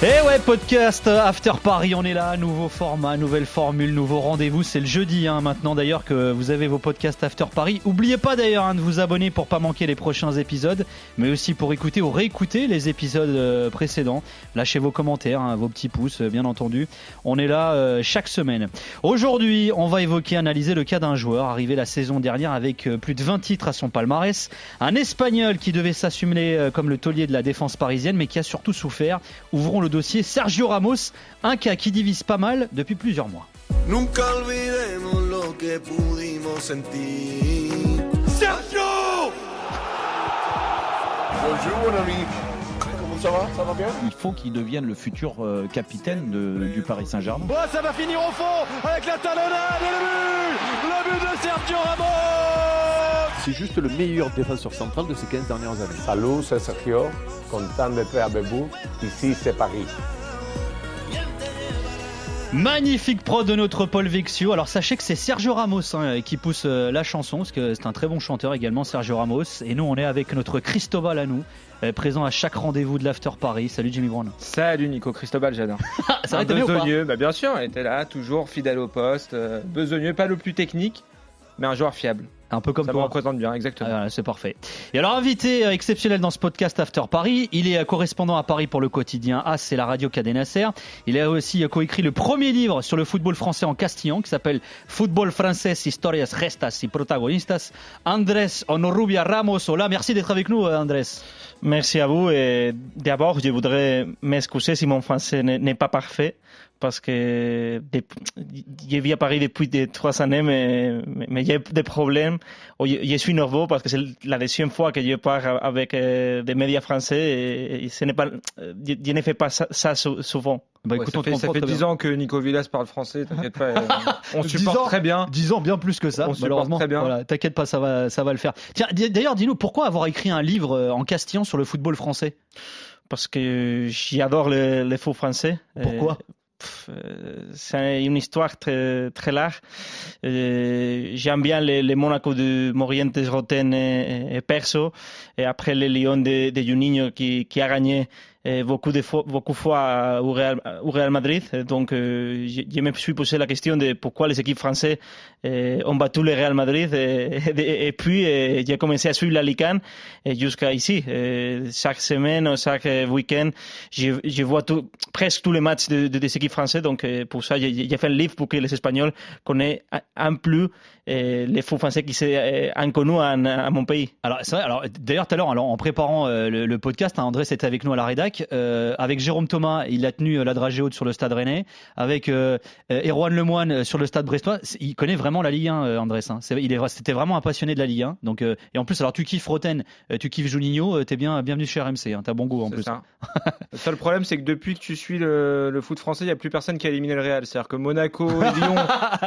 Eh ouais, podcast After Paris, on est là, nouveau format, nouvelle formule, nouveau rendez-vous. C'est le jeudi hein, maintenant d'ailleurs que vous avez vos podcasts After Paris. Oubliez pas d'ailleurs hein, de vous abonner pour pas manquer les prochains épisodes, mais aussi pour écouter ou réécouter les épisodes euh, précédents. Lâchez vos commentaires, hein, vos petits pouces, euh, bien entendu. On est là euh, chaque semaine. Aujourd'hui, on va évoquer, analyser le cas d'un joueur arrivé la saison dernière avec euh, plus de 20 titres à son palmarès, un Espagnol qui devait s'assumer comme le taulier de la défense parisienne, mais qui a surtout souffert. Ouvrons le dossier Sergio Ramos, un cas qui divise pas mal depuis plusieurs mois. Nunca olvidemos lo que pudimos sentir. ¡Sergio! Bonjour mon ami. Comment ça va? Ça va bien? Il faut qu'il devienne le futur euh, capitaine de- du Paris Saint-Germain. Oh, ça va finir au fond avec la talonnade et le but Le but de Sergio Ramos C'est juste le meilleur défenseur central de ces 15 dernières années. Salut, c'est Sergio. Content d'être avec vous. Ici, c'est Paris. Magnifique prod de notre Paul Vexio. Alors sachez que c'est Sergio Ramos hein, qui pousse euh, la chanson, parce que c'est un très bon chanteur également, Sergio Ramos. Et nous, on est avec notre Cristobal à nous, euh, présent à chaque rendez-vous de l'After Paris. Salut Jimmy Brown. Salut Nico Cristobal, j'adore. Un besogneux, bah bien sûr, il était là, toujours fidèle au poste. euh, besogneux, pas le plus technique, mais un joueur fiable. Un peu comme Ça me toi. représente bien, exactement. Ah, voilà, c'est parfait. Et alors, invité euh, exceptionnel dans ce podcast After Paris, il est euh, correspondant à Paris pour le quotidien AS, c'est la radio Cadena Ser. Il a aussi euh, coécrit le premier livre sur le football français en castillan qui s'appelle Football Français, Historias, Restas y Protagonistas. Andrés Honorubia Ramos, hola, merci d'être avec nous, euh, Andrés. Merci à vous. Et d'abord, je voudrais m'excuser si mon français n'est pas parfait, parce que je vis à Paris depuis des trois années, mais, mais- mais j'ai des problèmes. Oh, Je, je suis nerveux parce que c'est la deuxième fois que je parle avec euh, des médias français et, et ce n'est pas, je, je ne fais pas ça, ça sou- souvent. Bah Ouais, écoute, ça on fait, ça fait très 10 bien. ans que Nico Villas parle français, t'inquiète pas. euh, on 10 supporte ans, très bien. 10 ans, bien plus que ça. On supporte malheureusement. très bien. Voilà, t'inquiète pas, ça va, ça va le faire. Tiens, d'ailleurs, dis-nous, pourquoi avoir écrit un livre euh, en castillan sur le football français? Parce que j'adore le, le foot français. Pourquoi? C'est une histoire très, très large. Euh, J'aime bien les, les Monaco de Morientes, Roten et, et Perso. Et après les Lyon de, de Juninho qui, qui a gagné euh, beaucoup de fois, beaucoup fois au Real, au Real Madrid. Donc, euh, je, je me suis posé la question de pourquoi les équipes françaises euh, ont battu le Real Madrid. Et, puis, euh, j'ai commencé à suivre la Ligue 1 et jusqu'à ici. Euh, chaque semaine, chaque euh, week-end, je, je vois tout, presque tous les matchs de, de- des équipes françaises. Donc, euh, pour ça, j'ai fait un livre pour que les Espagnols connaissent un- plus euh, les foot français qui sont euh, inconnus à mon pays. Alors, d'ailleurs, tout à l'heure, en préparant euh, le, podcast, hein, Andrés était avec nous à la Euh, avec Jérôme Thomas, il a tenu euh, la dragée haute sur le stade rennais. Avec euh, euh, Erwan Lemoine sur le stade brestois. Il connaît vraiment la Ligue 1, euh, Andrés. Hein. Il est, c'était vraiment un passionné de la Ligue 1. Donc, euh, et en plus, alors, tu kiffes Roten, tu kiffes Juninho, t'es bien, bienvenue chez RMC. Hein, T'as bon goût en plus. ça. le seul problème, c'est que depuis que tu suis le, le foot français, il n'y a plus personne qui a éliminé le Real. C'est-à-dire que Monaco et Lyon,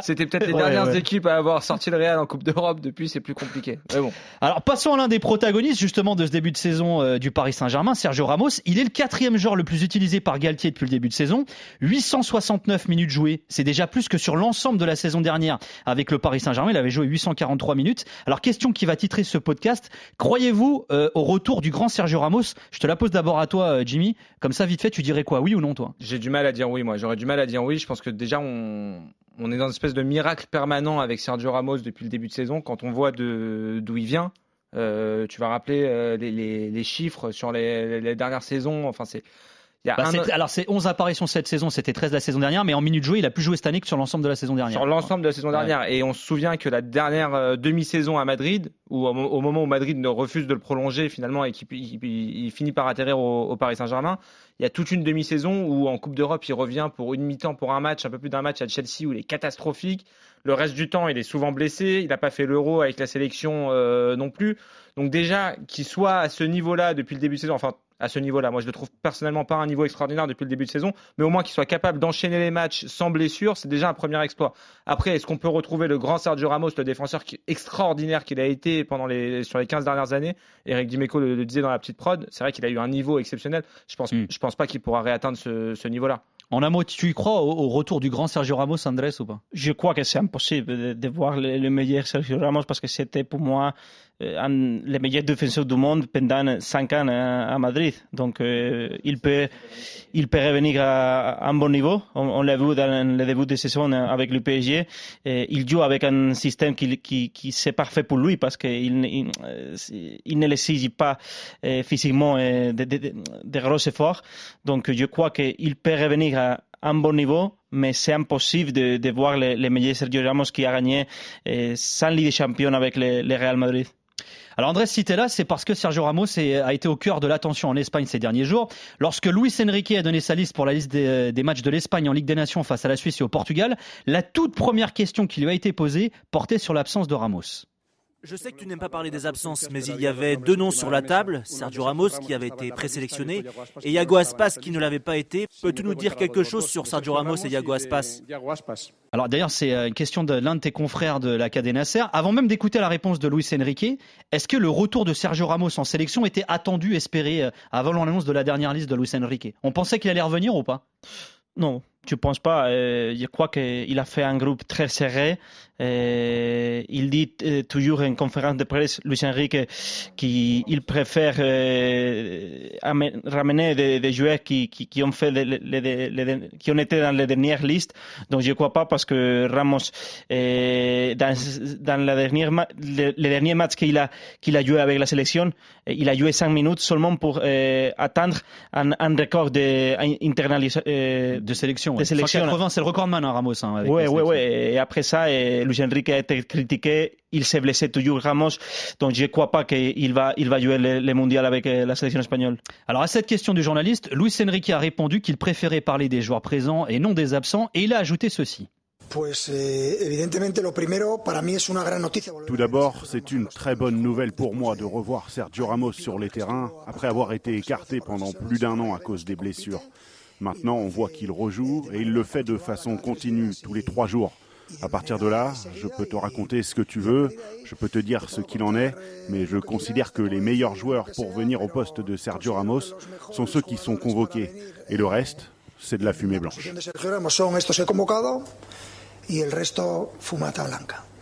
c'était peut-être les Ouais, dernières ouais. équipes à avoir sorti le Real en Coupe d'Europe. Depuis, c'est plus compliqué. Mais bon. Alors passons à l'un des protagonistes justement de ce début de saison du Paris Saint-Germain, Sergio Ramos. Il est le quatrième joueur le plus utilisé par Galtier depuis le début de saison. 869 minutes jouées, c'est déjà plus que sur l'ensemble de la saison dernière. Avec le Paris Saint-Germain, il avait joué 843 minutes. Alors question qui va titrer ce podcast, croyez-vous euh, au retour du grand Sergio Ramos? Je te la pose d'abord à toi euh, Jimmy, comme ça vite fait tu dirais quoi, oui ou non toi? J'ai du mal à dire oui, moi. J'aurais du mal à dire oui. Je pense que déjà, on, est dans une espèce de miracle permanent avec Sergio Ramos depuis le début de saison. Quand on voit d'où il vient, tu vas rappeler euh, les chiffres sur les, les dernières saisons. Enfin, c'est. Bah, un- Alors c'est 11 apparitions cette saison, c'était 13 la saison dernière, mais en minutes jouées il a plus joué cette année que sur l'ensemble de la saison dernière. sur l'ensemble de la saison Ouais. dernière. Et on se souvient que la dernière euh, demi-saison à Madrid, où au, mo- au moment où Madrid ne refuse de le prolonger finalement et qu'il il- il- il finit par atterrir au, au Paris Saint-Germain, il y a toute une demi-saison où en Coupe d'Europe il revient pour une mi-temps pour un match, un peu plus d'un match à Chelsea où il est catastrophique. Le reste du temps il est souvent blessé, il n'a pas fait l'Euro avec la sélection euh, non plus. Donc déjà qu'il soit à ce niveau-là depuis le début de saison, enfin à ce niveau-là. Moi, je le trouve personnellement pas un niveau extraordinaire depuis le début de saison, mais au moins qu'il soit capable d'enchaîner les matchs sans blessure, c'est déjà un premier exploit. Après, est-ce qu'on peut retrouver le grand Sergio Ramos, le défenseur qui, extraordinaire qu'il a été pendant les, sur les 15 dernières années? Eric Dimeco le, le disait dans la petite prod, c'est vrai qu'il a eu un niveau exceptionnel. Je pense, Mm. je pense pas qu'il pourra réatteindre ce, ce niveau-là. En un mot, tu y crois au, retour du grand Sergio Ramos, Andrés, ou pas? Je crois que c'est impossible de, de voir le, le, meilleur Sergio Ramos parce que c'était pour moi un, le meilleur défenseur du monde pendant cinq ans à, à Madrid. Donc euh, il, peut, il peut revenir à, un bon niveau. On, l'a vu dans le début de saison avec le PSG. Il joue avec un système qui, qui, qui c'est parfait pour lui parce qu'il il, il ne l'exige pas physiquement de, gros efforts. Donc je crois qu'il peut revenir à un bon niveau, mais c'est impossible de, voir les, les, meilleurs Sergio Ramos qui a gagné euh, sans Ligue des Champions avec le Real Madrid. Alors Andrés, là, c'est parce que Sergio Ramos a été au cœur de l'attention en Espagne ces derniers jours. Lorsque Luis Enrique a donné sa liste pour la liste des, des matchs de l'Espagne en Ligue des Nations face à la Suisse et au Portugal, la toute première question qui lui a été posée portait sur l'absence de Ramos. Je sais que tu n'aimes pas parler des absences, mais il y avait deux noms sur la table, Sergio Ramos qui avait été présélectionné et Iago Aspas qui ne l'avait pas été. Peux-tu nous dire quelque chose sur Sergio Ramos et Iago Aspas Alors d'ailleurs, c'est une question de l'un de tes confrères de la Cadena Nasser. Avant même d'écouter la réponse de Luis Enrique, est-ce que le retour de Sergio Ramos en sélection était attendu, espéré avant l'annonce de la dernière liste de Luis Enrique? On pensait qu'il allait revenir ou pas? Non, je pense pas. Euh, je crois qu'il a fait un groupe très serré. Euh, il dit euh, toujours en conférence de presse, Luis Enrique, qu'il préfère euh, ramener des, des joueurs qui, qui, qui, ont fait les, les, les, qui ont été dans les dernières listes. Donc je crois pas parce que Ramos, dans, dans la dernière les derniers matchs qu'il a qu'il a joué avec la sélection, il a joué cinq minutes seulement pour atteindre un, un record de de sélection. De sélection. 180, c'est le recordman, hein, Ramos. Hein, oui, oui, oui. Et après ça, et Luis Enrique a été critiqué. Il s'est blessé toujours, Ramos. Donc, je ne crois pas qu'il va, il va jouer le, le, mondial avec la sélection espagnole. Alors, à cette question du journaliste, Luis Enrique a répondu qu'il préférait parler des joueurs présents et non des absents. Et il a ajouté ceci. Tout d'abord, c'est une très bonne nouvelle pour moi de revoir Sergio Ramos sur les terrains après avoir été écarté pendant plus d'un an à cause des blessures. Maintenant, on voit qu'il rejoue et il le fait de façon continue tous les trois jours. À partir de là, je peux te raconter ce que tu veux, je peux te dire ce qu'il en est, mais je considère que les meilleurs joueurs pour venir au poste de Sergio Ramos sont ceux qui sont convoqués. Et le reste, c'est de la fumée blanche.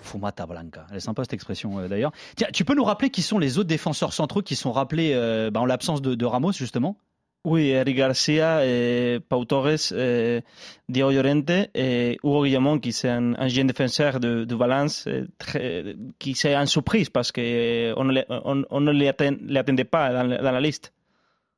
Fumata Blanca. Elle est sympa cette expression euh, d'ailleurs. Tiens, tu peux nous rappeler qui sont les autres défenseurs centraux qui sont rappelés euh, bah, en l'absence de, de, Ramos justement? Oui, Eric Garcia, et Pau Torres, et Diego Llorente et Hugo Guillamon, qui est un, un jeune défenseur de, de Valence, très, qui c'est une surprise parce qu'on ne, on, on ne l'attendait pas dans la liste.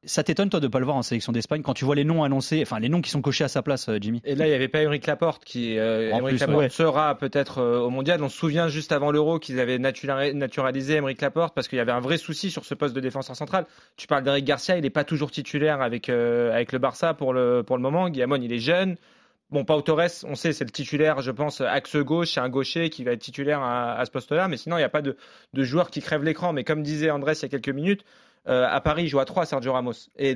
Ça t'étonne toi de pas le voir en sélection d'Espagne quand tu vois les noms annoncés, enfin les noms qui sont cochés à sa place, Jimmy? Et là il n'y avait pas Émeric Laporte qui, euh, Émeric Laporte ouais. sera peut-être euh, au mondial. On se souvient juste avant l'Euro qu'ils avaient naturalisé Émeric Laporte parce qu'il y avait un vrai souci sur ce poste de défenseur central. Tu parles d'Eric Garcia, il n'est pas toujours titulaire avec euh, avec le Barça pour le pour le moment. Guillamon il est jeune. Bon, Pau Torres, on sait, c'est le titulaire, je pense, axe gauche, c'est un gaucher qui va être titulaire à, à ce poste-là, mais sinon, il n'y a pas de, de joueur qui crève l'écran. Mais comme disait Andrés il y a quelques minutes, euh, à Paris, il joue à 3, Sergio Ramos. Et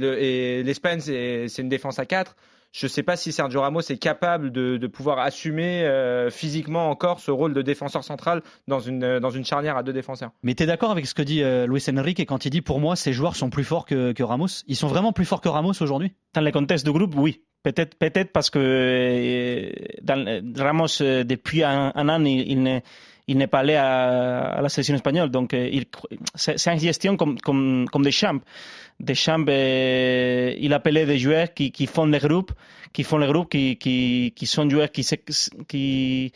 l'Espagne, le, c'est une défense à 4. Je ne sais pas si Sergio Ramos est capable de, de pouvoir assumer euh, physiquement encore ce rôle de défenseur central dans une, dans une charnière à deux défenseurs. Mais tu es d'accord avec ce que dit euh, Luis Enrique quand il dit pour moi, ces joueurs sont plus forts que, que Ramos? Ils sont vraiment plus forts que Ramos aujourd'hui? Dans le contexte du groupe, oui. Peut-être peut parce que euh, dans, Ramos, depuis un, un an, il, il n'est il n'est pas allé à, à, la sélection espagnole. Donc, c'est une gestion comme, comme, comme Deschamps. Deschamps, euh, il appelait des joueurs qui, qui font les groupes, qui font les groupes, qui, qui, qui sont joueurs qui, qui,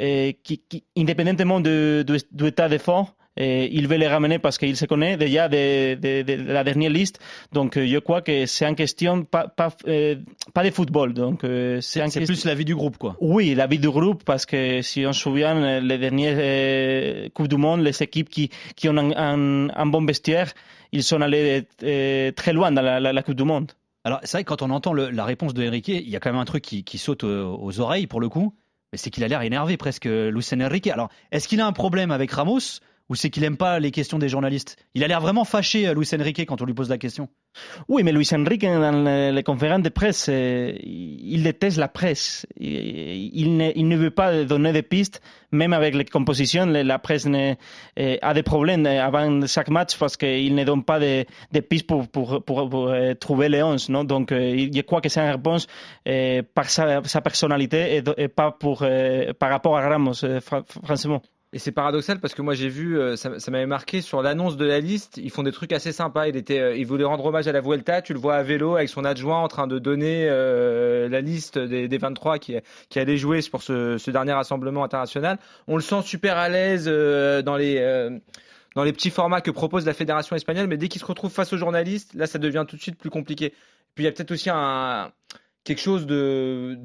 euh, qui, qui indépendamment de, de, de l'état de fond, et il veut les ramener parce qu'il se connaît déjà de, de, de, la dernière liste. Donc je crois que c'est une question pas, pas, euh, pas de football. Donc c'est question... plus la vie du groupe, quoi. Oui, la vie du groupe parce que si on se souvient les dernières euh, coupes du monde, les équipes qui, qui ont un, un, un bon vestiaire, ils sont allés euh, très loin dans la, la, la coupe du monde. Alors c'est vrai que quand on entend le, la réponse de Enrique, il y a quand même un truc qui, qui saute aux, aux oreilles pour le coup. Mais c'est qu'il a l'air énervé presque, Lucien Enrique. Alors, est-ce qu'il a un problème avec Ramos? Ou c'est qu'il aime pas les questions des journalistes Il a l'air vraiment fâché, Luis Enrique, quand on lui pose la question. Oui, mais Luis Enrique, dans les conférences de presse, il déteste la presse. Il ne, veut pas donner de pistes, même avec les compositions. La presse ne, a des problèmes avant chaque match parce qu'il ne donne pas de, pistes pour, trouver les 11. Non? Donc, je crois que c'est une réponse par sa, personnalité et, pas par rapport à Ramos, franchement. Et c'est paradoxal parce que moi j'ai vu, euh, ça, m'avait marqué sur l'annonce de la liste, ils font des trucs assez sympas. Il était, euh, il voulait rendre hommage à la Vuelta. Tu le vois à vélo avec son adjoint en train de donner euh, la liste des, des 23 qui, qui allaient jouer pour ce, dernier rassemblement international. On le sent super à l'aise dans les dans les petits formats que propose la fédération espagnole, mais dès qu'il se retrouve face aux journalistes, là ça devient tout de suite plus compliqué. Puis il y a peut-être aussi un quelque chose de,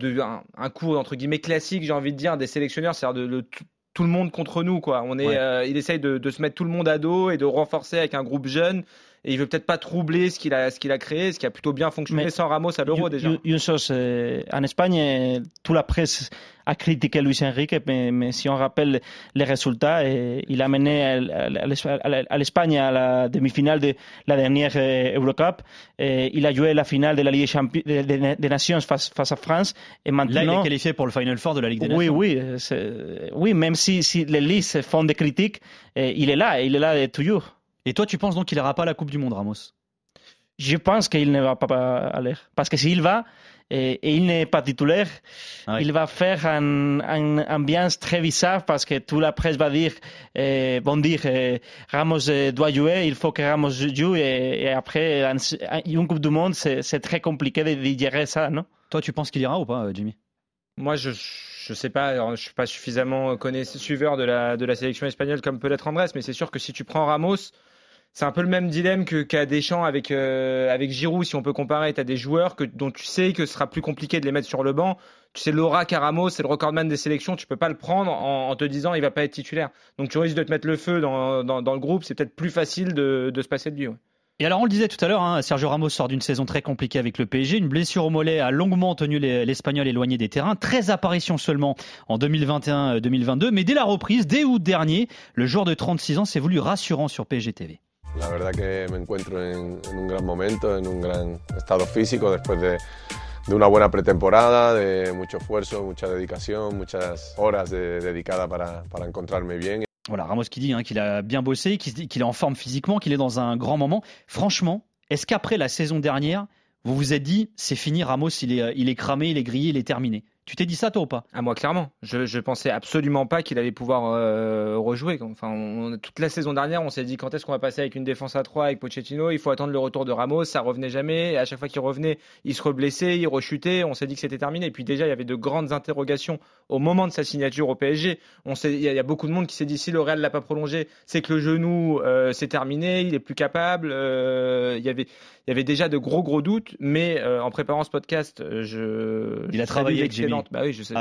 un, cours entre guillemets classique, j'ai envie de dire, des sélectionneurs, c'est-à-dire de, de tout le monde contre nous quoi. On est, Ouais. euh, il essaye de, de se mettre tout le monde à dos et de renforcer avec un groupe jeune. Et il veut peut-être pas troubler ce qu'il a, ce qu'il a créé, ce qui a plutôt bien fonctionné Mais sans Ramos à l'Euro déjà. Une, chose, euh, en Espagne, euh, toute la presse a critiqué Luis Enrique, mais, mais si on rappelle les résultats, euh, il a mené à, l'Espagne à la demi-finale de la dernière Eurocup. Euh, il a joué la finale de la Ligue Champi- des Nations face, face à France. Et maintenant, Là, il est qualifié pour le Final Four de la Ligue des oui, Nations. oui, c'est- oui, même si, si les listes font des critiques, il est là, il est là toujours. Et toi, tu penses donc qu'il n'ira pas à la Coupe du Monde, Ramos? Je pense qu'il ne va pas aller. Parce que s'il va et, et il n'est pas titulaire, Ah il va faire une un ambiance très bizarre parce que toute la presse va dire, vont dire euh, Ramos doit jouer, il faut que Ramos joue et, et après une Coupe du Monde, c'est c'est très compliqué de, de gérer ça, non? Toi, tu penses qu'il ira ou pas, euh, Jimmy? Moi, je je sais pas, alors, je suis pas suffisamment connaisseur suiveur de la de la sélection espagnole comme peut l'être Andrés, mais c'est sûr que si tu prends Ramos, c'est un peu le même dilemme que qu'a Deschamps avec euh, avec Giroud. Si on peut comparer, tu as des joueurs que dont tu sais que ce sera plus compliqué de les mettre sur le banc. Tu sais Laura Caramos, c'est le recordman des sélections, tu peux pas le prendre en, te disant il va pas être titulaire. Donc tu risques de te mettre le feu dans dans, le groupe. C'est peut-être plus facile de de se passer de lui. Et alors, on le disait tout à l'heure, hein, Sergio Ramos sort d'une saison très compliquée avec le PSG. Une blessure au mollet a longuement tenu les- l'Espagnol éloigné des terrains. 13 apparitions seulement en 2021-2022. Mais dès la reprise, dès août dernier, le joueur de 36 ans s'est voulu rassurant sur PSG TV. La verdad que me encuentro en, un gran momento, en un gran estado físico después de, de una buena pretemporada, de mucho esfuerzo, mucha dedicación, muchas horas de- dedicadas para, para encontrarme bien. Voilà, Ramos qui dit hein, qu'il a bien bossé, qu'il est en forme physiquement, qu'il est dans un grand moment. Franchement, est-ce qu'après la saison dernière, vous vous êtes dit, c'est fini, Ramos, il est, il est cramé, il est grillé, il est terminé? Tu t'es dit ça, toi ou pas? À moi, clairement. Je, je pensais absolument pas qu'il allait pouvoir euh, rejouer. Enfin, on- toute la saison dernière, on s'est dit quand est-ce qu'on va passer avec une défense à 3 avec Pochettino? Il faut attendre le retour de Ramos. Ça revenait jamais. Et à chaque fois qu'il revenait, il se reblessait, il rechutait. On s'est dit que c'était terminé. Et puis déjà, il y avait de grandes interrogations au moment de sa signature au PSG. On il y, a- il y a beaucoup de monde qui s'est dit si le Real l'a pas prolongé, c'est que le genou euh, c'est terminé, il est plus capable. Euh, il y avait il y avait déjà de gros gros doutes, mais euh, en préparant ce podcast, je Il a travaillé avec Jimmy. l'excellente- Bah oui, je sais.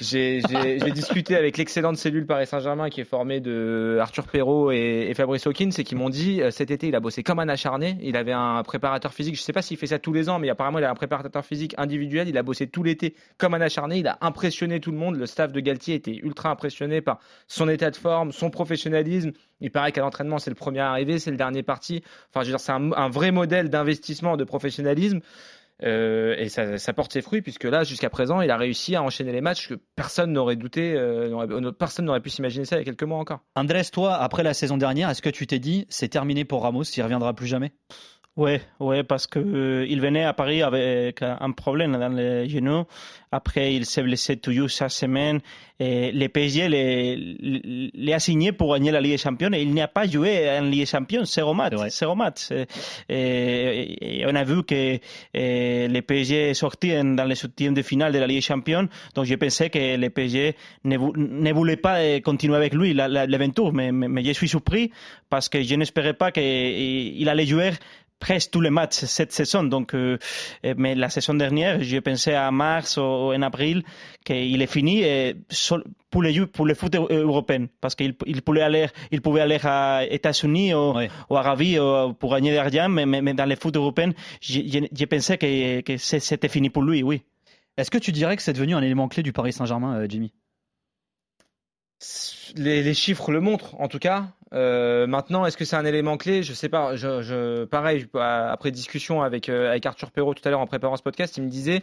J'ai j'ai- j'ai discuté avec l'excellente cellule Paris Saint-Germain qui est formée de Arthur Perrault et, et Fabrice Hawkins et qui m'ont dit euh, cet été il a bossé comme un acharné. Il avait un préparateur physique. Je sais pas s'il fait ça tous les ans, mais apparemment il a un préparateur physique individuel. Il a bossé tout l'été comme un acharné. Il a impressionné tout le monde. Le staff de Galtier était ultra impressionné par son état de forme, son professionnalisme. Il paraît qu'à l'entraînement c'est le premier arrivé, c'est le dernier parti. Enfin, je veux dire, c'est un, un vrai modèle d'investissement, de professionnalisme. Euh, et ça, porte ses fruits puisque là, jusqu'à présent, il a réussi à enchaîner les matchs que personne n'aurait douté, euh, euh, personne n'aurait pu s'imaginer ça il y a quelques mois encore. Andrés, toi, après la saison dernière, est-ce que tu t'es dit, c'est terminé pour Ramos, il reviendra plus jamais? Ouais, parce que euh, il venait à Paris avec un problème dans le genou. Après, il s'est blessé toujours chaque semaine. Et le PSG les- les a signé pour gagner la Ligue des Champions et il n'a pas joué en Ligue des Champions. Zéro match. Zéro match. Et, et- et on a vu que euh, le PSG est sorti dans les huitièmes de finale de la Ligue des Champions. Donc, je pensais que le PSG ne, ne voulait pas euh, continuer avec lui la- la- l'aventure. Mais, mais, mais je suis surpris parce que je n'espérais pas qu'il allait jouer presque tous les matchs cette saison. Donc, euh, euh, mais la saison dernière, j'ai pensé à mars ou, en avril qu'il est fini et sol- pour le pour le foot eu- européen parce qu'il il pouvait aller il pouvait aller à États-Unis ou, ou Arabie ou- pour gagner de l'argent, mais, mais, mais dans le foot européen, j'ai pensé que, c'était fini pour lui, oui. Est-ce que tu dirais que c'est devenu un élément clé du Paris Saint-Germain, euh, Jimmy? Les, les, chiffres le montrent, en tout cas. Euh, maintenant, est-ce que c'est un élément clé? Je sais pas. Je, je, pareil, après discussion avec, euh, avec Arthur Perrault tout à l'heure en préparant ce podcast, il me disait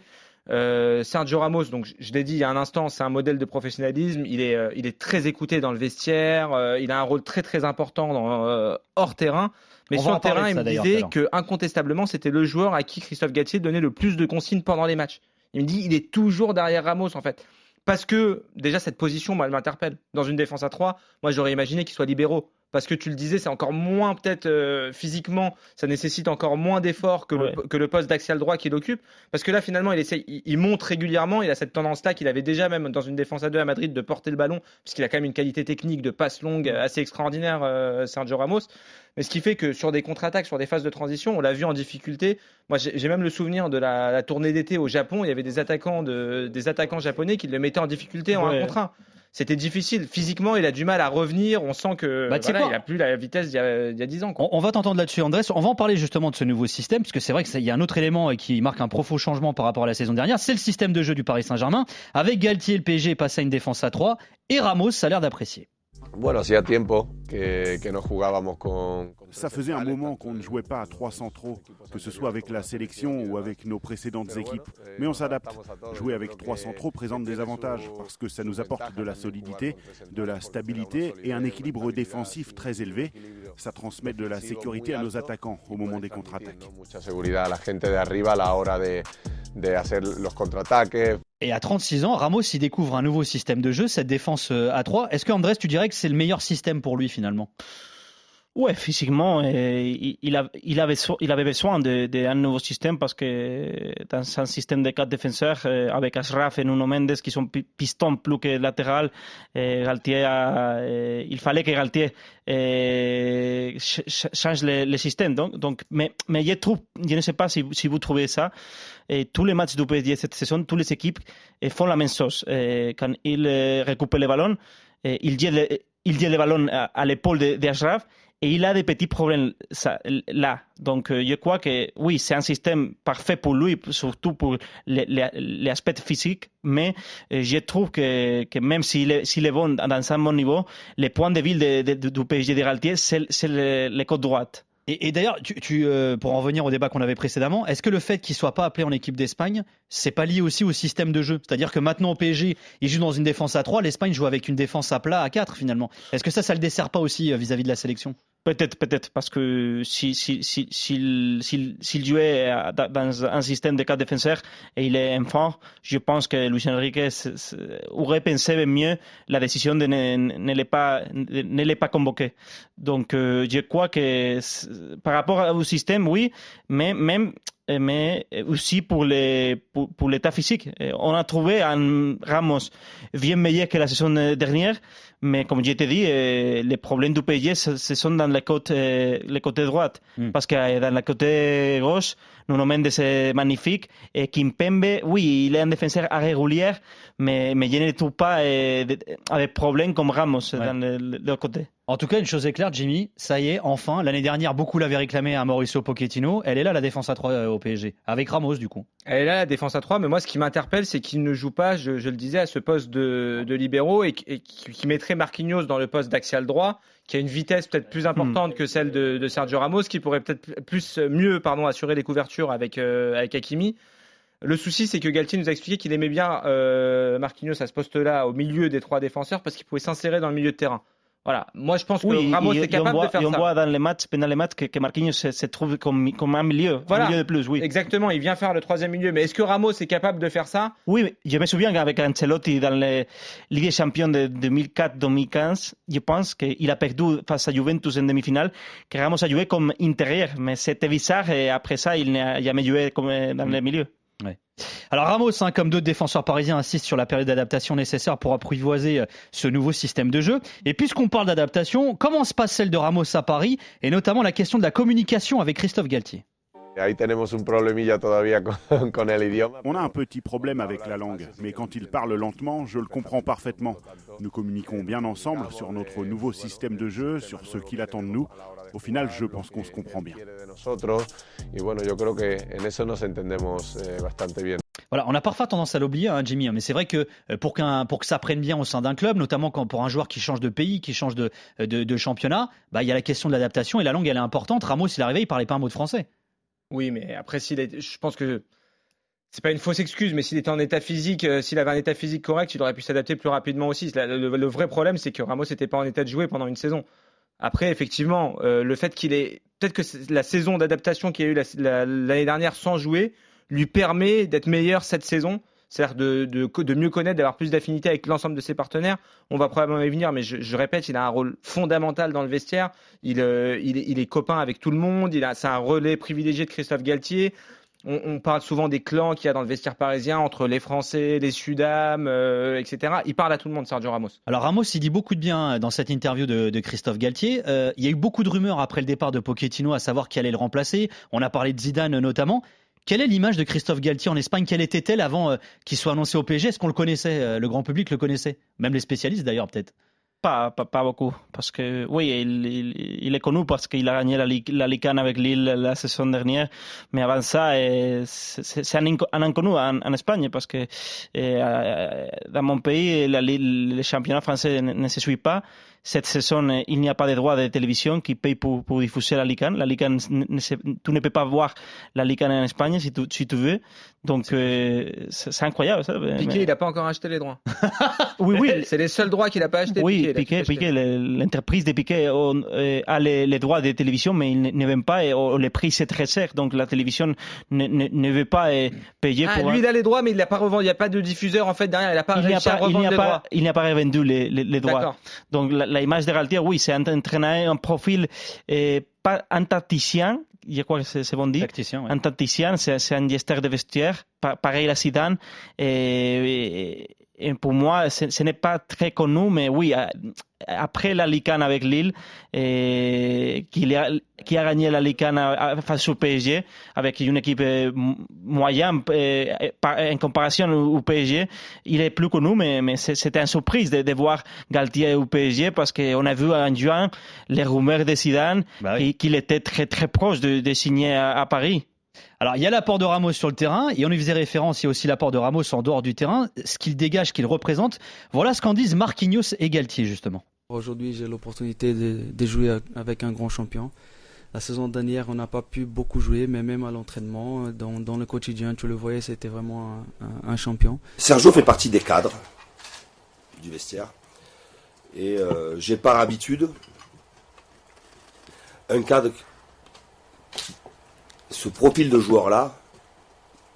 euh, Sergio Ramos, donc je, l'ai dit il y a un instant, c'est un modèle de professionnalisme. Il est, euh, il est très écouté dans le vestiaire. Il a un rôle très très important dans, hors terrain. Mais sur le terrain, il me disait que incontestablement, c'était le joueur à qui Christophe Gatier donnait le plus de consignes pendant les matchs. Il me dit il est toujours derrière Ramos en fait. Parce que déjà cette position, moi, elle m'interpelle. Dans une défense à 3, moi j'aurais imaginé qu'il soit libéraux parce que tu le disais, c'est encore moins peut-être euh, physiquement, ça nécessite encore moins d'efforts que, le, que le poste d'axial droit qu'il occupe. Parce que là, finalement, il, essaie, il, monte régulièrement, il a cette tendance-là qu'il avait déjà même dans une défense à deux à Madrid de porter le ballon, puisqu'il a quand même une qualité technique de passe longue assez extraordinaire, euh, Sergio Ramos. Mais ce qui fait que sur des contre-attaques, sur des phases de transition, on l'a vu en difficulté. Moi, j'ai même le souvenir de la, tournée d'été au Japon. Il y avait des attaquants, de, des attaquants japonais qui le mettaient en difficulté en un contre un c'était difficile. Physiquement, il a du mal à revenir. On sent que bah, voilà, il a plus la vitesse d'il y a, il y a 10 ans. On, on, va t'entendre là-dessus, Andrés. On va en parler justement de ce nouveau système, puisque c'est vrai qu'il y a un autre élément qui marque un profond changement par rapport à la saison dernière. C'est le système de jeu du Paris Saint-Germain. Avec Galtier, le PSG passe à une défense à 3 et Ramos, ça a l'air d'apprécier. Bueno, hacía tiempo que, que no jugábamos con, Ça faisait un moment qu'on ne jouait pas à trois centraux, que ce soit avec la sélection ou avec nos précédentes équipes. Mais on s'adapte. Jouer avec trois centraux présente des avantages parce que ça nous apporte de la solidité, de la stabilité et un équilibre défensif très élevé. Ça transmet de la sécurité à nos attaquants au moment des contre-attaques. Et à 36 ans, Ramos y découvre un nouveau système de jeu, cette défense euh, à 3. Est-ce que Andrés, tu dirais que c'est le meilleur système pour lui finalement? Ouais, physiquement, il, il, avait, besoin d'un de, nouveau système parce que dans un système de quatre défenseurs, euh, avec Ashraf et Nuno Mendes qui sont pistons plus que latéral, Galtier euh, il fallait que Galtier euh, change le, système. Donc, donc, mais, mais je, trouve, je ne sais pas si, vous trouvez ça. Tous les matchs du PSG cette saison, toutes les équipes font la même chose. quand ils récupèrent le ballon, ils jettent le, il le ballon à, l'épaule d'Ashraf et il a des petits problèmes ça, là. Donc, euh, je crois que oui, c'est un système parfait pour lui, surtout pour l'aspect physique, mais euh, je trouve que, que même s'il est, est, bon dans un bon niveau, les points de ville de, de, du PSG de Galtier, c'est le, le côte droite. Et, d'ailleurs, tu, tu euh, pour en revenir au débat qu'on avait précédemment, est-ce que le fait qu'il soit pas appelé en équipe d'Espagne, c'est pas lié aussi au système de jeu? C'est-à-dire que maintenant au PSG, il joue dans une défense à 3, l'Espagne joue avec une défense à plat à 4 finalement. Est-ce que ça, ça le dessert pas aussi vis à -vis de la sélection? Peut-être, peut-être, parce que s'il si, si, si, si, jouait dans un système de quatre défenseurs et il est enfant, je pense que Luis Enrique aurait pensé mieux la décision de ne, ne les pas, ne pas convoquer. Donc, euh, je crois que par rapport au système, oui, mais même mais aussi pour l'état pour, pour physique. On a trouvé un Ramos bien meilleur que la saison dernière, mais comme je t'ai dit, les problèmes du PSG, ce sont dans le côté, le côté droite. Mm. Parce que dans le côté gauche, Nuno Mendes est magnifique. Et Kimpembe, oui, il est un défenseur irrégulier, mais, mais je ne trouve pas eh, des problèmes comme Ramos ouais. dans le, côté. En tout cas, une chose est claire, Jimmy, ça y est, enfin, l'année dernière, beaucoup l'avaient réclamé à Mauricio Pochettino. Elle est là, la défense à 3 euh, au PSG, avec Ramos, du coup. Elle est là, la défense à 3, mais moi, ce qui m'interpelle, c'est qu'il ne joue pas, je, je, le disais, à ce poste de, de libéraux et, et qui mettrait Marquinhos dans le poste d'axial droit, qui a une vitesse peut-être plus importante hmm. que celle de, Sergio Ramos, qui pourrait peut-être plus mieux pardon assurer les couvertures avec euh, avec Hakimi. Le souci, c'est que Galtier nous a expliqué qu'il aimait bien euh, Marquinhos à ce poste-là, au milieu des trois défenseurs, parce qu'il pouvait s'insérer dans le milieu de terrain. Voilà, moi je pense que Ramos est capable de faire ça. on voit dans les matchs, pendant les matchs, que, que Marquinhos se, se, trouve comme, comme un milieu, voilà. un milieu de plus, oui. Exactement, il vient faire le troisième milieu. Mais est-ce que Ramos est capable de faire ça? Oui, je me souviens qu'avec Ancelotti dans les Ligue des Champions de 2004-2015, je pense qu'il a perdu face à Juventus en demi-finale, que Ramos a joué comme intérieur, mais c'était bizarre et après ça, il n'a jamais joué comme dans mm. le milieu. Ouais. Alors Ramos, hein, comme d'autres défenseurs parisiens, insiste sur la période d'adaptation nécessaire pour apprivoiser euh, ce nouveau système de jeu. Et puisqu'on parle d'adaptation, comment se passe celle de Ramos à Paris et notamment la question de la communication avec Christophe Galtier? On a un petit problème avec la langue, mais quand il parle lentement, je le comprends parfaitement. Nous communiquons bien ensemble sur notre nouveau système de jeu, sur ce qu'il attend de nous. Au final, je pense qu'on se comprend bien. Voilà, on a parfois tendance à l'oublier, hein, Jimmy, hein, mais c'est vrai que euh, pour, que ça prenne bien au sein d'un club, notamment quand pour un joueur qui change de pays, qui change de, de, de championnat, bah, il y a la question de l'adaptation et la langue, elle est importante. Ramos, il est arrivé, il parlait pas un mot de français. Oui, mais après, s'il est, je pense que c'est pas une fausse excuse, mais s'il était en état physique, euh, s'il avait un état physique correct, il aurait pu s'adapter plus rapidement aussi. Le, le- le vrai problème, c'est que Ramos n'était pas en état de jouer pendant une saison. Après, effectivement, euh, le fait qu'il ait, peut-être que la saison d'adaptation qu'il a eu la- la- l'année dernière sans jouer lui permet d'être meilleur cette saison. C'est-à-dire de, mieux connaître, d'avoir plus d'affinité avec l'ensemble de ses partenaires. On va probablement y venir, mais je, répète, il a un rôle fondamental dans le vestiaire. Il, euh, est, copain avec tout le monde. Il c'est un relais privilégié de Christophe Galtier. On, parle souvent des clans qu'il y a dans le vestiaire parisien entre les Français, les Sudam, euh, etc. Il parle à tout le monde, Sergio Ramos. Alors Ramos, il dit beaucoup de bien dans cette interview de, Christophe Galtier. Euh, il y a eu beaucoup de rumeurs après le départ de Pochettino à savoir qui allait le remplacer. On a parlé de Zidane notamment. Quelle est l'image de Christophe Galtier en Espagne? Quelle était-elle avant euh, qu'il soit annoncé au PSG Est-ce qu'on le connaissait euh, Le grand public le connaissait? Même les spécialistes d'ailleurs peut-être Pas, beaucoup. Parce que, oui, il, est connu parce qu'il a gagné la, la 1 avec Lille la saison dernière. Mais avant ça, eh, c'est un, un inconnu en, en Espagne parce que eh, euh, dans mon pays, la, le championnat français ne, ne se suit pas. Cette saison, eh, il n'y a pas de droits de télévision qui payent pour, pour diffuser la Ligue 1. La Ligue 1, ne- ne se- tu ne peux pas voir la Ligue 1 en Espagne si tu, si tu veux. Donc, euh, c'est incroyable. Ça. Piqué, Mais- il n'a pas encore acheté les droits. oui, oui. C'est les seuls droits qu'il n'a pas achetés. Oui, Piqué, Piqué, acheté. L'entreprise de Piqué on, euh, a les, les droits de télévision, mais ils ne, veulent pas, et oh, le prix c'est très cher, donc la télévision ne, ne, ne veut pas euh, payer Ah, pour... lui, un- il a les droits, mais il n'a pas revendu. Il n'y a pas de diffuseur en fait derrière. Il n'a pas il n'y a réussi à pas, il a les pas, droits. il pas revendu les, les, les droits. D'accord. Donc la, la image de Galtier, oui, c'est un entraîneur, un profil euh, pas un tacticien, je crois que c'est bon dit. Tacticien, ouais. Un tacticien, c'est un gesteur de vestiaire, pa- pareil à Zidane. Et, et pour moi, ce, ce n'est pas très connu, mais oui, après la 1 avec Lille, et qu'il a, qui a gagné la Ligue 1 à- à- face au PSG, avec une équipe euh, moyenne euh, en comparaison au PSG, il est plus connu, mais, mais c'était une surprise de, de voir Galtier au PSG parce qu'on a vu en juin les rumeurs de Zidane Bah oui. qu'il- qu'il était très très proche de, de signer à, à Paris. Alors, il y a l'apport de Ramos sur le terrain, et on y faisait référence, il y a aussi l'apport de Ramos en dehors du terrain, ce qu'il dégage, ce qu'il représente. Voilà ce qu'en disent Marquinhos et Galtier, justement. Aujourd'hui, j'ai l'opportunité de, de jouer avec un grand champion. La saison dernière, on n'a pas pu beaucoup jouer, mais même à l'entraînement, dans, dans le quotidien, tu le voyais, c'était vraiment un, un- un champion. Sergio fait partie des cadres du vestiaire. Et euh, j'ai par habitude un cadre, ce profil de joueur-là,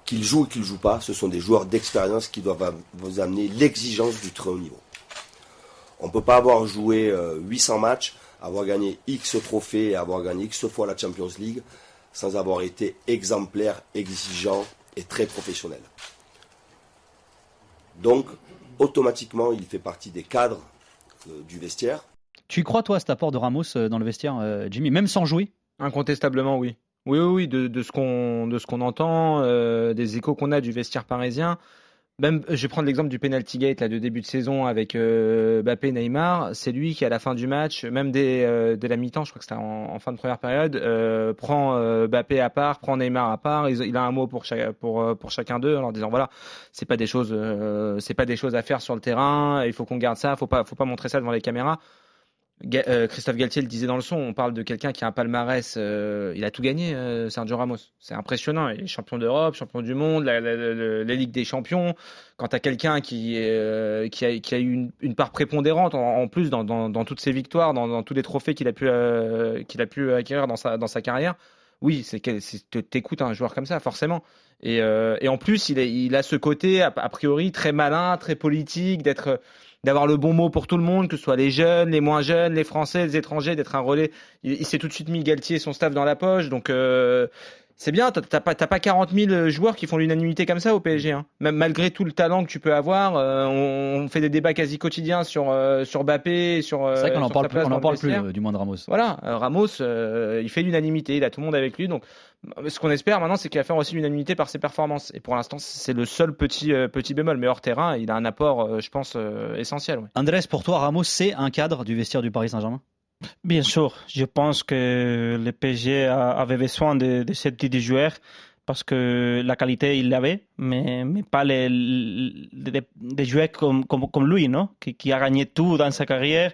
qu'il joue ou qu'il joue pas, ce sont des joueurs d'expérience qui doivent vous amener l'exigence du très haut niveau. On ne peut pas avoir joué euh, 800 matchs, avoir gagné X trophées et avoir gagné X fois la Champions League sans avoir été exemplaire, exigeant et très professionnel. Donc, automatiquement, il fait partie des cadres euh, du vestiaire. Tu y crois, toi, à cet apport de Ramos euh, dans le vestiaire, euh, Jimmy, même sans jouer? Incontestablement, oui. Oui, oui, oui, de, ce qu'on de ce qu'on entend, euh, des échos qu'on a du vestiaire parisien. Même, je vais prendre l'exemple du penalty gate là, de début de saison avec euh, Mbappé, Neymar. C'est lui qui, à la fin du match, même dès, euh, dès la mi-temps, je crois que c'était en, fin de première période, euh, prend euh, Mbappé à part, prend Neymar à part. Il, a un mot pour, pour, euh, pour chacun d'eux en leur disant voilà, c'est pas des choses, euh, c'est pas des choses à faire sur le terrain. Il faut qu'on garde ça. Faut pas, faut pas montrer ça devant les caméras. Euh, Christophe Galtier le disait dans le son, on parle de quelqu'un qui a un palmarès, euh, il a tout gagné, euh, Sergio Ramos. C'est impressionnant. Il est champion d'Europe, champion du monde, la, Ligue des Champions. Quand tu as quelqu'un qui, a, eu une, part prépondérante en, plus dans, toutes ses victoires, dans, tous les trophées qu'il a, pu, acquérir dans sa, carrière, oui, c'est t'écoutes un joueur comme ça, forcément. Et, en plus, il, a ce côté, a priori, très malin, très politique, d'être d'avoir le bon mot pour tout le monde, que ce soit les jeunes, les moins jeunes, les Français, les étrangers, d'être un relais. Il, il s'est tout de suite mis Galtier et son staff dans la poche, donc euh, c'est bien. T'as pas, t'as pas 40 000 joueurs qui font l'unanimité comme ça au PSG. Hein. Même malgré tout le talent que tu peux avoir, euh, on, on fait des débats quasi quotidiens sur euh, sur Mbappé, sur. euh, C'est vrai qu'on en sur parle plus, on en le parle plus euh, du moins de Ramos. Voilà, euh, Ramos, euh, il fait l'unanimité, il a tout le monde avec lui. Donc, ce qu'on espère maintenant, c'est qu'il va faire aussi l'unanimité par ses performances. Et pour l'instant, c'est le seul petit euh, petit bémol. Mais hors terrain, il a un apport, euh, je pense, euh, essentiel. ouais. Andrés, pour toi, Ramos, c'est un cadre du vestiaire du Paris Saint-Germain? Bien sûr, je pense que le PSG avait besoin de, de ce type de joueur parce que la qualité il l'avait, mais, mais pas les, les, des joueurs comme, comme, lui, non qui, qui, a gagné tout dans sa carrière,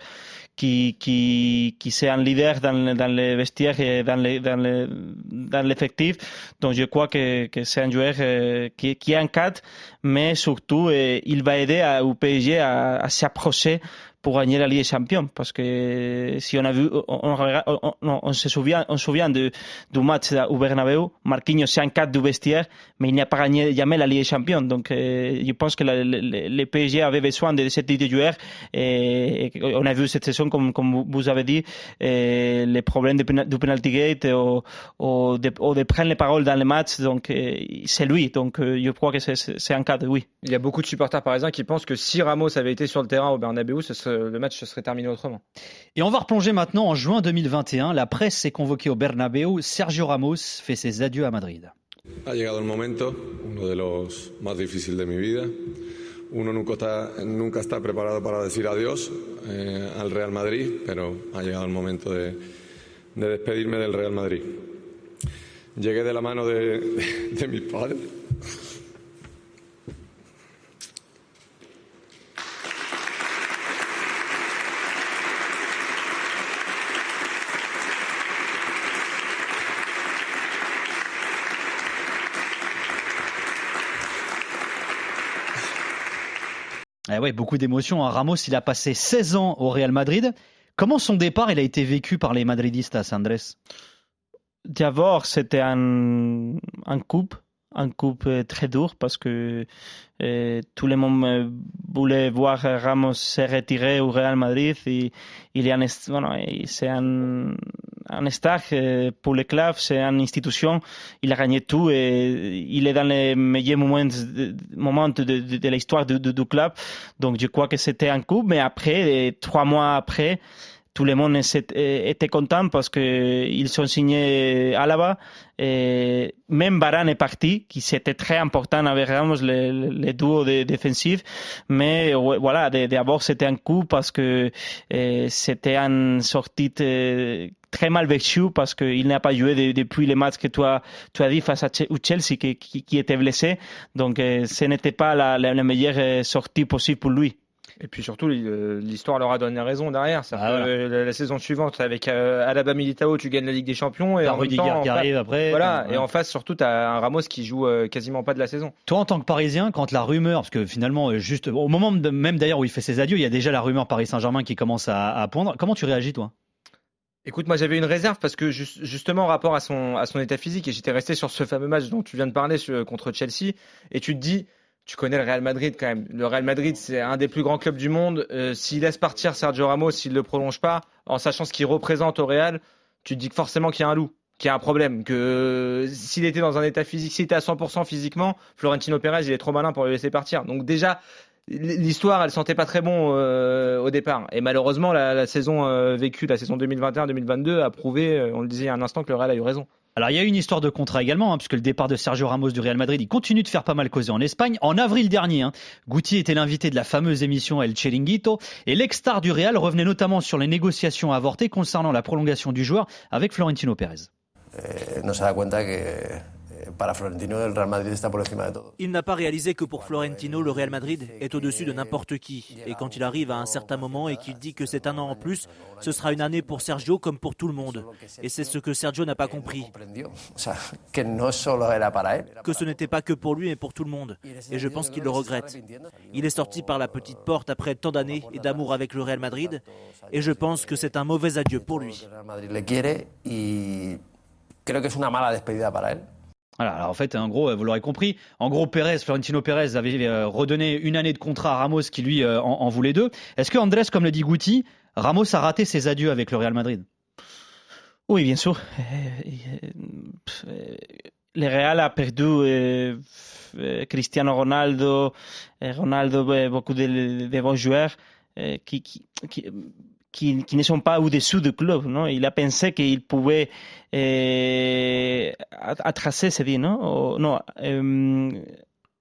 qui, qui, qui un leader dans, dans les vestiaires et dans, les, dans, l'effectif. Donc je crois que, que c'est un joueur euh, qui, qui est un cadre, mais surtout euh, il va aider au PSG à, à s'approcher pour gagner la Ligue des Champions. Parce que si on a vu, on, se souvient, on souvient de, du match au Bernabeu, Marquinhos c'est un cadre du vestiaire, mais il n'a pas gagné jamais la Ligue des Champions. Donc euh, je pense que la, le, PSG avait besoin de ce type de joueurs. Et, et, on a vu cette saison, comme, vous avez dit, et les problèmes du penalty gate ou, de, ou de prendre les paroles dans les matchs. Donc c'est lui. Donc je crois que c'est un cadre, oui. Il y a beaucoup de supporters parisiens qui pensent que si Ramos avait été sur le terrain au Bernabeu, ce serait le match se serait terminé autrement. Et on va replonger maintenant en juin 2021. La presse s'est convoquée au Bernabéu. Sergio Ramos fait ses adieux à Madrid. Ha llegado el momento, uno de los más difíciles de mi vida. Uno nunca está, nunca está preparado para decir adiós eh, al Real Madrid, pero ha llegado el momento de, de despedirme del Real Madrid. Llegué de la mano de, de, de mis padres. Beaucoup d'émotions. Ramos, il a passé 16 ans au Real Madrid. Comment son départ il a été vécu par les Madridistas, Andrés? D'abord, c'était un, un coupe, un coupe très dur parce que euh, tout le monde voulait voir Ramos se retirer au Real Madrid. Et, il est un, bueno, c'est un, un star pour le club, c'est une institution. Il a gagné tout et il est dans les meilleurs moments de, moments de, de, de l'histoire du, club. Donc je crois que c'était un coup, mais après, trois mois après, tout le monde était content parce qu'ils sont signés à là-bas. Et même Varane est parti, qui c'était très important avec Ramos, les, les duos de, défensifs. Mais voilà, d'abord c'était un coup parce que c'était une sortie très mal vécu parce qu'il n'a pas joué de, depuis les matchs que tu as, tu as dit face à Chelsea qui, qui, qui était blessé. Donc ce n'était pas la, la, la meilleure sortie possible pour lui. Et puis surtout, l'histoire leur a donné raison derrière. Ah, voilà. la, la, saison suivante, avec euh, Alaba Militao, tu gagnes la Ligue des Champions. Et en Rudiger temps, qui arrive après. Voilà. Ouais. Et en face, surtout, tu as un Ramos qui joue euh, quasiment pas de la saison. Toi, en tant que Parisien, quand la rumeur, parce que finalement, euh, juste au moment de, même d'ailleurs où il fait ses adieux, il y a déjà la rumeur Paris Saint-Germain qui commence à, à pondre. Comment tu réagis, toi? Écoute, moi j'avais une réserve parce que just, justement en rapport à son, état physique, et j'étais resté sur ce fameux match dont tu viens de parler contre Chelsea, et tu te dis, tu connais le Real Madrid quand même. Le Real Madrid, c'est un des plus grands clubs du monde. Euh, s'il laisse partir Sergio Ramos, s'il ne le prolonge pas, en sachant ce qu'il représente au Real, tu te dis que forcément qu'il y a un loup, qu'il y a un problème, que s'il était dans un état physique, s'il était à 100% physiquement, Florentino Pérez, il est trop malin pour le laisser partir. Donc déjà, l'histoire, elle sentait pas très bon euh, au départ. Et malheureusement, la, la saison euh, vécue, la saison 2021-2022, a prouvé, euh, on le disait il y a un instant, que le Real a eu raison. Alors il y a une histoire de contrat également, hein, puisque le départ de Sergio Ramos du Real Madrid, il continue de faire pas mal causer en Espagne. En avril dernier, hein, Guti était l'invité de la fameuse émission El Chiringuito, et l'ex-star du Real revenait notamment sur les négociations avortées concernant la prolongation du joueur avec Florentino Pérez. Eh, no se da cuenta que todo. Il n'a pas réalisé que pour Florentino le Real Madrid est au-dessus de n'importe qui et quand il arrive à un certain moment et qu'il dit que c'est un an en plus, ce sera une année pour Sergio comme pour tout le monde et c'est ce que Sergio n'a pas compris. Que ce n'était pas que pour lui mais pour tout le monde et je pense qu'il le regrette. Il est sorti par la petite porte après tant d'années et d'amour avec le Real Madrid et je pense que c'est un mauvais adieu pour lui. Voilà, alors en fait, en gros, vous l'aurez compris, en gros, Pérez, Florentino Pérez avait euh, redonné une année de contrat à Ramos qui lui euh, en, voulait deux. Est-ce que Andrés, comme le dit Guti, Ramos a raté ses adieux avec le Real Madrid? Oui, bien sûr. Le Real a perdu Cristiano Ronaldo, Ronaldo, beaucoup de, bons joueurs qui qui, qui, ne sont pas au-dessous du club. Non? Il a pensé qu'il pouvait euh, attracer, c'est non, non euh,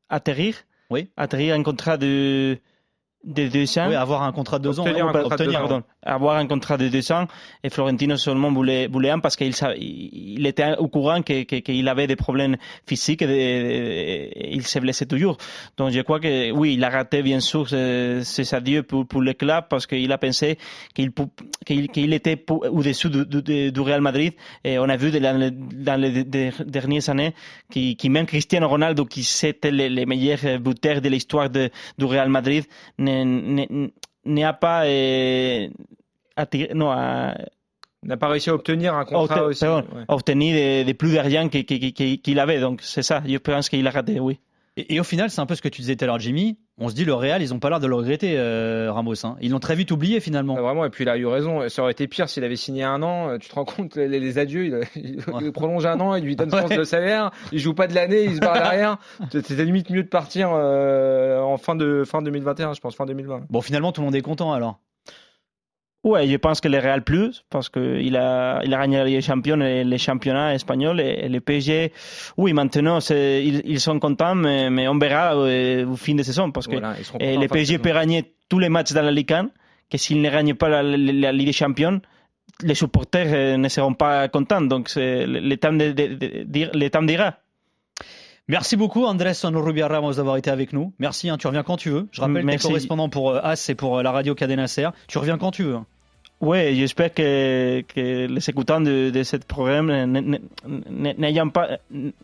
atterrir, oui. atterrir un contrat de de deux ans. Oui, avoir un contrat de deux Obtenir ans. un contrat de deux ans. avoir un contrat de deux ans et Florentino seulement voulait, voulait un parce qu'il il était au courant que- que- qu'il avait des problèmes physiques et, il se blessait toujours. Donc je crois que oui, il a raté bien sûr ses, adieux pour, pour le club parce qu'il a pensé qu'il qu'il qu'il était au-dessus du, du- du Real Madrid et on a vu dans les, dans les de- dernières années qui, qui même Cristiano Ronaldo qui c'était le, le meilleur buteur de l'histoire du Real Madrid ne- n'a pas euh, attiré- non, a- n'a pas réussi à obtenir un contrat obte- aussi. pardon, ouais. obtenu de, de plus d'argent qu'il avait. Donc c'est ça, je pense qu'il a raté, oui. Et, et au final, c'est un peu ce que tu disais tout à l'heure, Jimmy. On se dit, le Real, ils ont pas l'air de le regretter, euh, Ramos. hein. Ils l'ont très vite oublié finalement. Ah, Vraiment, et puis il a eu raison. Ça aurait été pire s'il avait signé un an. Euh, Tu te rends compte, les, les adieux, il, il- il prolonge un an, il lui donne Ouais. le salaire, il joue pas de l'année, il se barre derrière. C'était limite mieux de partir euh, en fin, de, fin 2021, je pense, fin 2020. Bon, finalement, tout le monde est content alors. Ouais, je pense que le Real plus, parce qu'il a, il a gagné la Ligue des Champions et les championnats espagnols et, et le PSG. Oui, maintenant, c'est- ils, ils sont contents, mais, mais on verra euh, au fin de saison, parce que Voilà, eh, le PSG peut gagner tous les matchs dans la Ligue 1, que s'il ne gagne pas la, la- la Ligue des Champions, les supporters euh, ne seront pas contents. Donc, c'est le, le temps de, de- de- dire- le temps dira. Merci beaucoup, Andrés Rubia Ramos, d'avoir été avec nous. Merci, hein, tu reviens quand tu veux. Je rappelle, tu es correspondant pour euh, AS et pour euh, la radio Cadena Ser. Tu reviens quand tu veux. Oui, j'espère que, que les écoutants de, de ce programme n'ayant pas,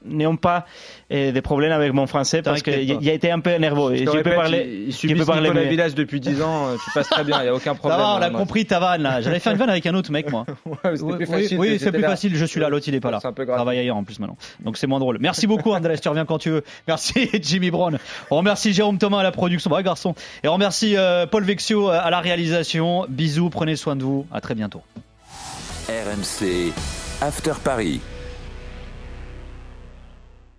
n'ayant pas euh, de problèmes avec mon français parce pas. j'ai été un peu nerveux. Je Je te peux répète, parler, il, subit Nicolas. Villas depuis 10 ans, tu passes très bien, il n'y a aucun Ça problème. va, on a moi. compris ta vanne là. J'avais fait une vanne avec un autre mec, moi. Ouais, Oui, plus oui, facile, oui, t'étais c'est plus là. facile. Je suis là, l'autre il est pas là. C'est un peu Je grave. travaille ailleurs en plus maintenant. Donc c'est moins drôle. Merci beaucoup, Andrés. Tu reviens quand tu veux. Merci, Jimmy Brown. On remercie Jérôme Thomas à la production. Ouais, garçon. Et on remercie euh, Paul Vexio à la réalisation. Bisous, prenez soin vous. À très bientôt. RMC After Paris.